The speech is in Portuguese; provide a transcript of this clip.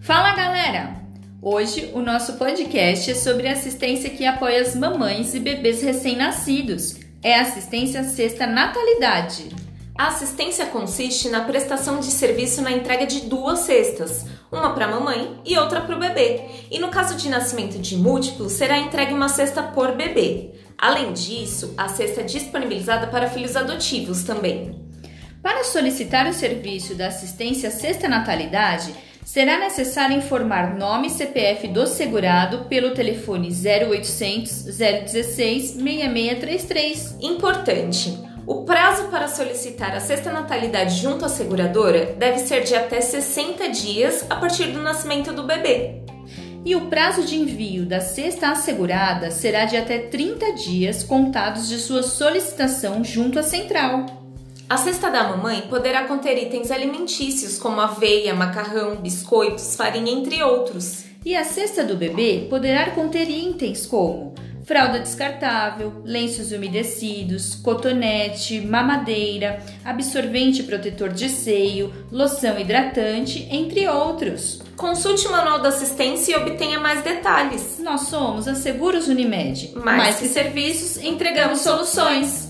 Fala galera! Hoje o nosso podcast é sobre assistência que apoia as mamães e bebês recém-nascidos. É assistência sexta natalidade. A assistência consiste na prestação de serviço na entrega de duas cestas, uma para a mamãe e outra para o bebê. E no caso de nascimento de múltiplo, será entregue uma cesta por bebê. Além disso, a cesta é disponibilizada para filhos adotivos também. Para solicitar o serviço da assistência sexta natalidade, será necessário informar nome e CPF do segurado pelo telefone 0800 016 6633. Importante! O prazo para solicitar a sexta natalidade junto à seguradora deve ser de até 60 dias a partir do nascimento do bebê. E o prazo de envio da cesta assegurada será de até 30 dias contados de sua solicitação junto à central. A cesta da mamãe poderá conter itens alimentícios como aveia, macarrão, biscoitos, farinha, entre outros. E a cesta do bebê poderá conter itens como fralda descartável, lenços umedecidos, cotonete, mamadeira, absorvente protetor de seio, loção hidratante, entre outros. Consulte o manual da assistência e obtenha mais detalhes. Nós somos a Seguros Unimed. Mais, mais que serviços, entregamos soluções.